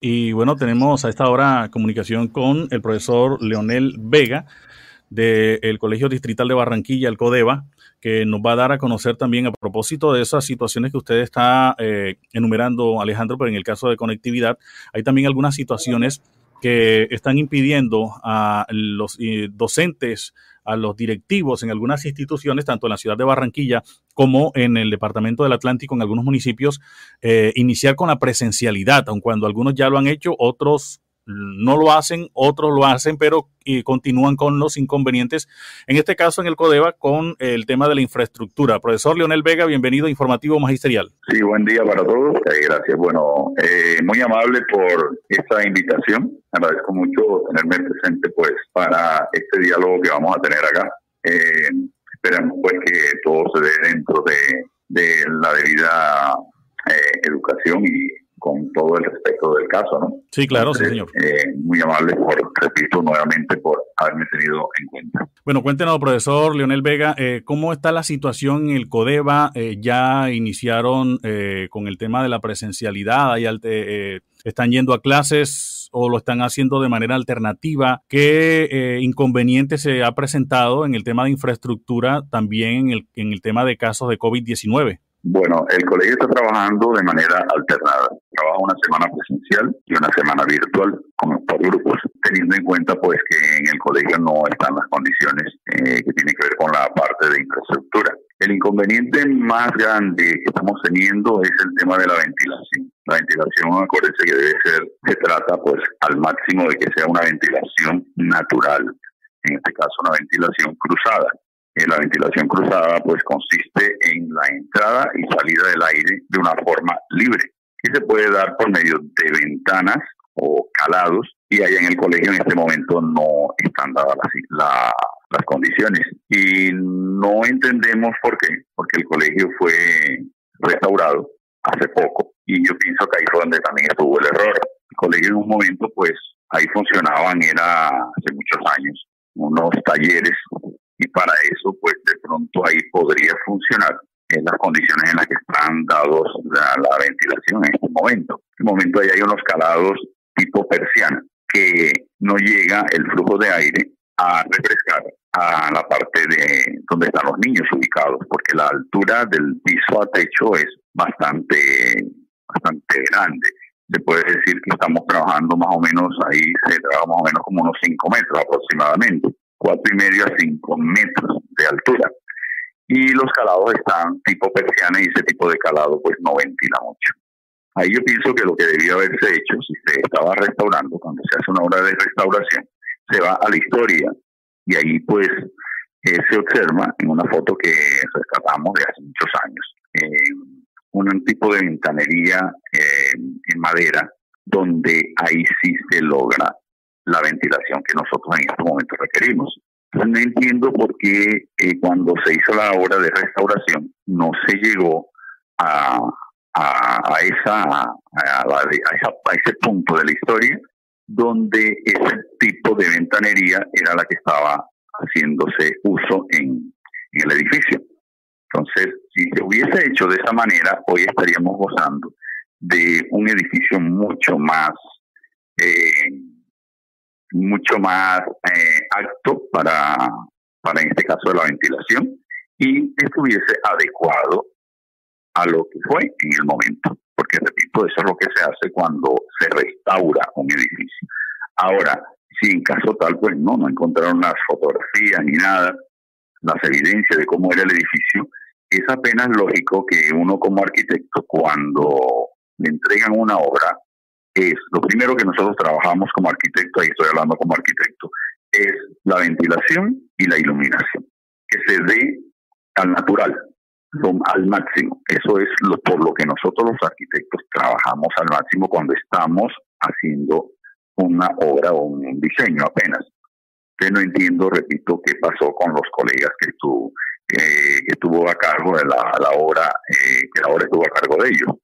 Y bueno, tenemos a esta hora comunicación con el profesor Leonel Vega del Colegio Distrital de Barranquilla, el que nos va a dar a conocer también a propósito de esas situaciones que usted está eh, enumerando, Alejandro, pero en el caso de conectividad, hay también algunas situaciones que están impidiendo a los eh, docentes a los directivos en algunas instituciones, tanto en la ciudad de Barranquilla como en el departamento del Atlántico, en algunos municipios, eh, iniciar con la presencialidad, aun cuando algunos ya lo han hecho, otros no lo hacen, otros lo hacen, pero continúan con los inconvenientes. En este caso, en el CODEVA, con el tema de la infraestructura. Profesor Leonel Vega, bienvenido a Informativo Magisterial. Sí, buen día para todos. Eh, gracias. Bueno, eh, muy amable por esta invitación. Agradezco mucho tenerme presente pues para este diálogo que vamos a tener acá. Eh, esperamos pues que todo se dé dentro de, de la debida educación y con todo el respeto del caso, ¿no? Sí, claro, sí, señor. Eh, muy amable, por, repito nuevamente, por haberme tenido en cuenta. Bueno, cuéntenos, profesor Leonel Vega, eh, ¿cómo está la situación en el CODEVA? Eh, ¿Ya iniciaron con el tema de la presencialidad? ¿Están yendo a clases o lo están haciendo de manera alternativa? ¿Qué inconveniente se ha presentado en el tema de infraestructura, también en el, en el tema de casos de COVID-19? Bueno, el colegio está trabajando de manera alternada. Trabaja una semana presencial y una semana virtual con, por grupos, teniendo en cuenta pues que en el colegio no están las condiciones eh, que tienen que ver con la parte de infraestructura. El inconveniente más grande que estamos teniendo es el tema de la ventilación. La ventilación, acuérdense que debe ser, se trata pues al máximo de que sea una ventilación natural, en este caso una ventilación cruzada. Eh, la ventilación cruzada pues consiste en la entrada y salida del aire de una forma libre, que se puede dar por medio de ventanas o calados y allá en el colegio en este momento no están dadas las, las condiciones y no entendemos por qué, porque el colegio fue restaurado hace poco y yo pienso que ahí fue donde también estuvo el error. El colegio en un momento pues ahí funcionaban, era hace muchos años, unos talleres y para eso pues de pronto ahí podría funcionar las condiciones en las que están dados la, ventilación en este momento. En este momento ahí hay unos calados tipo persiana que no llega el flujo de aire a refrescar a la parte de donde están los niños ubicados, porque la altura del piso a techo es bastante, bastante grande. Se puede decir que estamos trabajando más o menos ahí, se trabaja más o menos como unos 5 metros aproximadamente cuatro y medio a cinco metros de altura. Y los calados están tipo persiana y ese tipo de calado pues no ventila mucho. Ahí yo pienso que lo que debía haberse hecho, si se estaba restaurando, cuando se hace una obra de restauración, se va a la historia y ahí pues eh, se observa en una foto que rescatamos de hace muchos años, un tipo de ventanería eh, en madera donde ahí sí se logra la ventilación que nosotros en este momento requerimos. No entiendo por qué eh, cuando se hizo la obra de restauración no se llegó a, a, esa, a, ese punto de la historia donde ese tipo de ventanería era la que estaba haciéndose uso en, el edificio. Entonces, si se hubiese hecho de esa manera, hoy estaríamos gozando de un edificio mucho más eh, mucho más eh, apto para, para, en este caso, la ventilación y estuviese adecuado a lo que fue en el momento. Porque, repito, eso es lo que se hace cuando se restaura un edificio. Ahora, si en caso tal, pues no, no encontraron las fotografías ni nada, las evidencias de cómo era el edificio, es apenas lógico que uno como arquitecto, cuando le entregan una obra, es lo primero que nosotros trabajamos como arquitecto, ahí estoy hablando como arquitecto, es la ventilación y la iluminación, que se dé al natural, al máximo. Eso es lo, por lo que nosotros los arquitectos trabajamos al máximo cuando estamos haciendo una obra o un diseño apenas. Que no entiendo, repito, qué pasó con los colegas que, tu, que tuvo a cargo de la, la obra, eh, que la obra estuvo a cargo de ellos.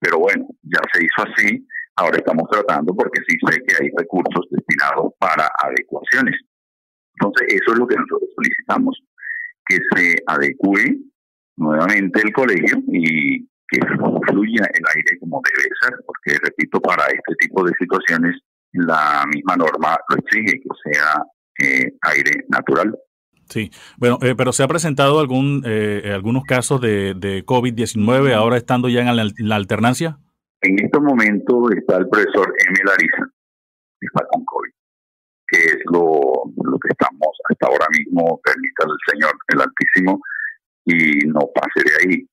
Pero bueno, ya se hizo así, ahora estamos tratando porque sí sé que hay recursos destinados para adecuaciones. Entonces, eso es lo que nosotros solicitamos, que se adecue nuevamente el colegio y que fluya el aire como debe ser, porque repito, para este tipo de situaciones la misma norma lo exige, que sea eh, aire natural. Sí, bueno, eh, pero se ha presentado algún eh, algunos casos de, de COVID-19 ahora estando ya en la, alternancia. En este momento está el profesor M. Larisa, que está con COVID, que es lo, lo que estamos hasta ahora mismo, permita el Señor el Altísimo, y no pase de ahí,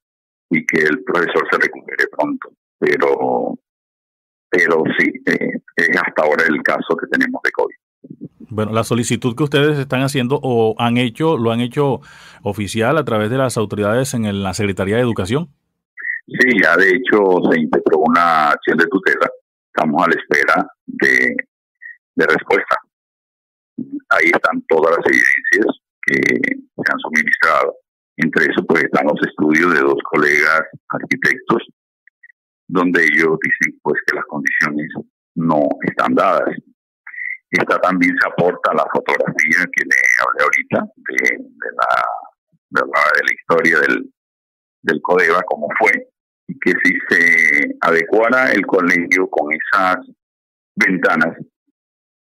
y que el profesor se recupere pronto. Pero, pero sí, eh, es hasta ahora el caso que tenemos de COVID. Bueno, la solicitud que ustedes están haciendo o han hecho, lo han hecho oficial a través de las autoridades en la Secretaría de Educación. Sí, ya de hecho se integró una acción de tutela. Estamos a la espera de, de respuesta. Ahí están todas las evidencias que se han suministrado. Entre eso, pues están los estudios de dos colegas arquitectos, donde ellos dicen pues que las condiciones no están dadas. Esta también se aporta la fotografía que le hablé ahorita de, la, de, la, historia del, del Codeva, cómo fue, y que si se adecuara el colegio con esas ventanas,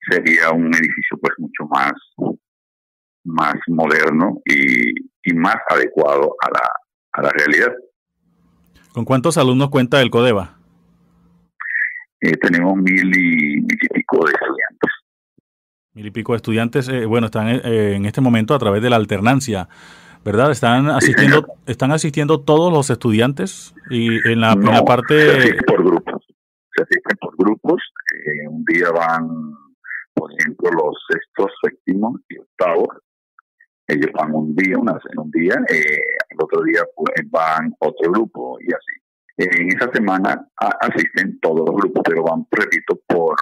sería un edificio pues mucho más, más moderno y, y más adecuado a la, a la realidad. ¿Con cuántos alumnos cuenta el Codeva? Eh, tenemos mil y, mil y pico de estudiantes. Mil y pico de estudiantes, eh, bueno, están eh, en este momento a través de la alternancia, ¿verdad? Están asistiendo, están asistiendo todos los estudiantes y en la, parte se por grupos, se asisten por grupos. un día van, por ejemplo, los sextos, séptimos y octavos. Ellos van un día, una en un día, el otro día pues, van otro grupo y así. En esa semana asisten todos los grupos, pero van, repito, por,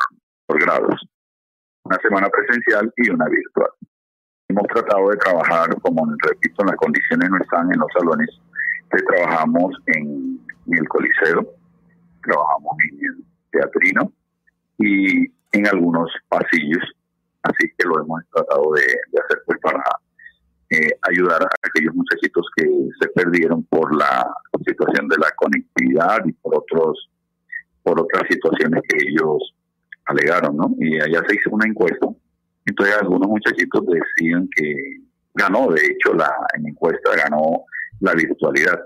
por grados una semana presencial y una virtual. Hemos tratado de trabajar, como repito, las condiciones no están en los salones, que trabajamos en, el Coliseo, trabajamos en el Teatrino y en algunos pasillos, así que lo hemos tratado de, hacer pues para eh, ayudar a aquellos muchachitos que se perdieron por la situación de la conectividad y por otros por otras situaciones que ellos alegaron, ¿no? Y allá se hizo una encuesta. Entonces algunos muchachitos decían que ganó, de hecho, la en encuesta ganó la virtualidad.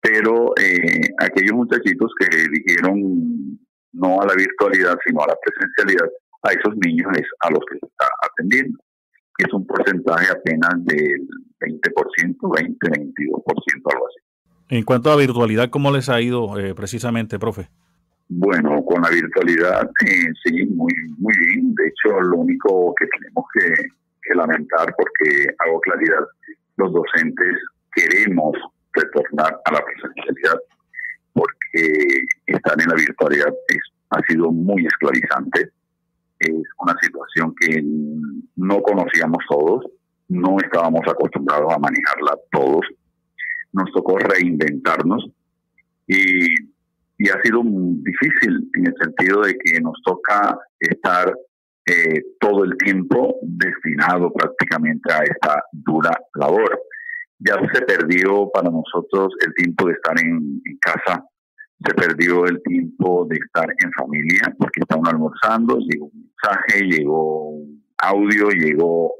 Pero eh, aquellos muchachitos que dijeron no a la virtualidad, sino a la presencialidad, a esos niños es a los que se está atendiendo. Es un porcentaje apenas del 20%, 20, 22%, algo así. En cuanto a virtualidad, ¿cómo les ha ido eh, precisamente, profe? Bueno, con la virtualidad eh, sí, muy, muy bien. De hecho, lo único que tenemos que, lamentar, porque hago claridad, los docentes queremos retornar a la presencialidad porque estar en la virtualidad ha sido muy esclavizante. Es una situación que no conocíamos todos, no estábamos acostumbrados a manejarla todos. Nos tocó reinventarnos y y ha sido difícil en el sentido de que nos toca estar eh, todo el tiempo destinado prácticamente a esta dura labor. Ya se perdió para nosotros el tiempo de estar en, casa, se perdió el tiempo de estar en familia, porque estaban almorzando, llegó un mensaje, llegó un audio, llegó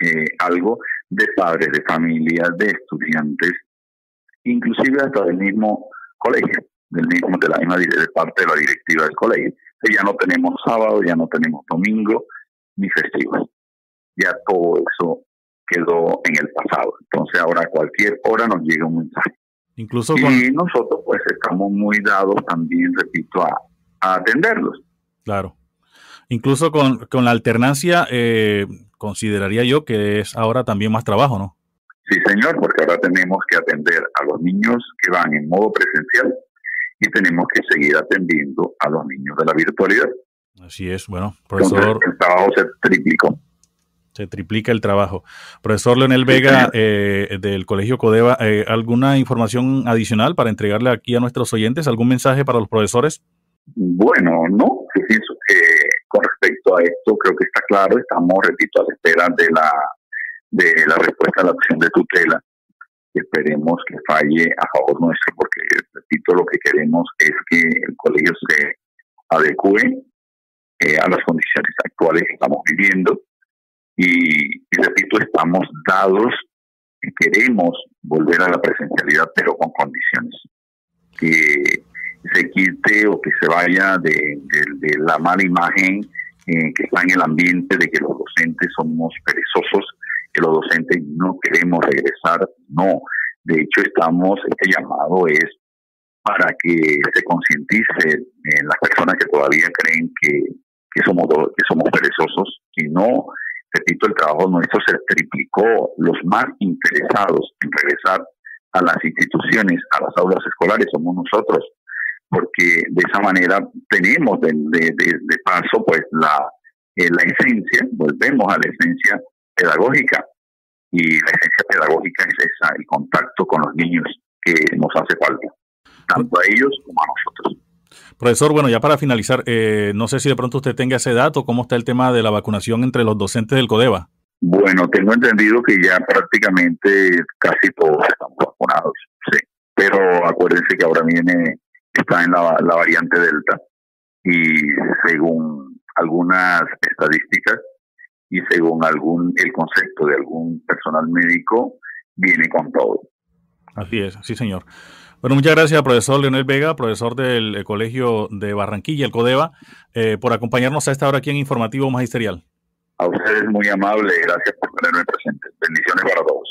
eh, algo de padres, de familias, de estudiantes, inclusive hasta del mismo colegio del mismo, de la misma de parte de la directiva del colegio. ya no tenemos sábado, ya no tenemos domingo, ni festivos. Ya todo eso quedó en el pasado. Entonces ahora a cualquier hora nos llega un mensaje. Incluso y nosotros pues estamos muy dados también, repito, a, atenderlos. Claro. Incluso con, con la alternancia, eh, consideraría yo que es ahora también más trabajo, ¿no? Sí, señor, porque ahora tenemos que atender a los niños que van en modo presencial y tenemos que seguir atendiendo a los niños de la virtualidad. Así es, bueno, profesor. el trabajo se triplicó. Se triplica el trabajo. Profesor Leonel Vega, eh, del Colegio Codeva, eh, ¿alguna información adicional para entregarle aquí a nuestros oyentes? ¿Algún mensaje para los profesores? Bueno, no. Pienso que con respecto a esto, creo que está claro. Estamos, repito, a la espera de la, de la respuesta a la acción de tutela esperemos que falle a favor nuestro, porque, repito, lo que queremos es que el colegio se adecue eh, a las condiciones actuales que estamos viviendo. Y, repito, estamos dados y queremos volver a la presencialidad, pero con condiciones. Que se quite o que se vaya de, la mala imagen eh, que está en el ambiente de que los docentes somos perezosos, que los docentes no queremos regresar. No, de hecho estamos, este llamado es para que se concientice en las personas que todavía creen que, que somos que somos perezosos, y no, repito, el trabajo nuestro se triplicó, los más interesados en regresar a las instituciones, a las aulas escolares, somos nosotros, porque de esa manera tenemos de, de, paso pues la, eh, la esencia, volvemos a la esencia pedagógica, y la esencia pedagógica es esa, el contacto con los niños que nos hace falta, tanto a ellos como a nosotros. Profesor, bueno, ya para finalizar, eh, no sé si de pronto usted tenga ese dato, ¿cómo está el tema de la vacunación entre los docentes del CODEVA? Bueno, tengo entendido que ya prácticamente casi todos estamos vacunados, sí. Pero acuérdense que ahora viene, está en la, la variante Delta y según algunas estadísticas y según algún el concepto de algún personal médico, viene con todo. Así es, sí señor. Bueno, muchas gracias, profesor Leonel Vega, profesor del eh, Colegio de Barranquilla, el CODEVA, eh, por acompañarnos a esta hora aquí en Informativo Magisterial. A ustedes muy amable, gracias por tenerme presente. Bendiciones para todos.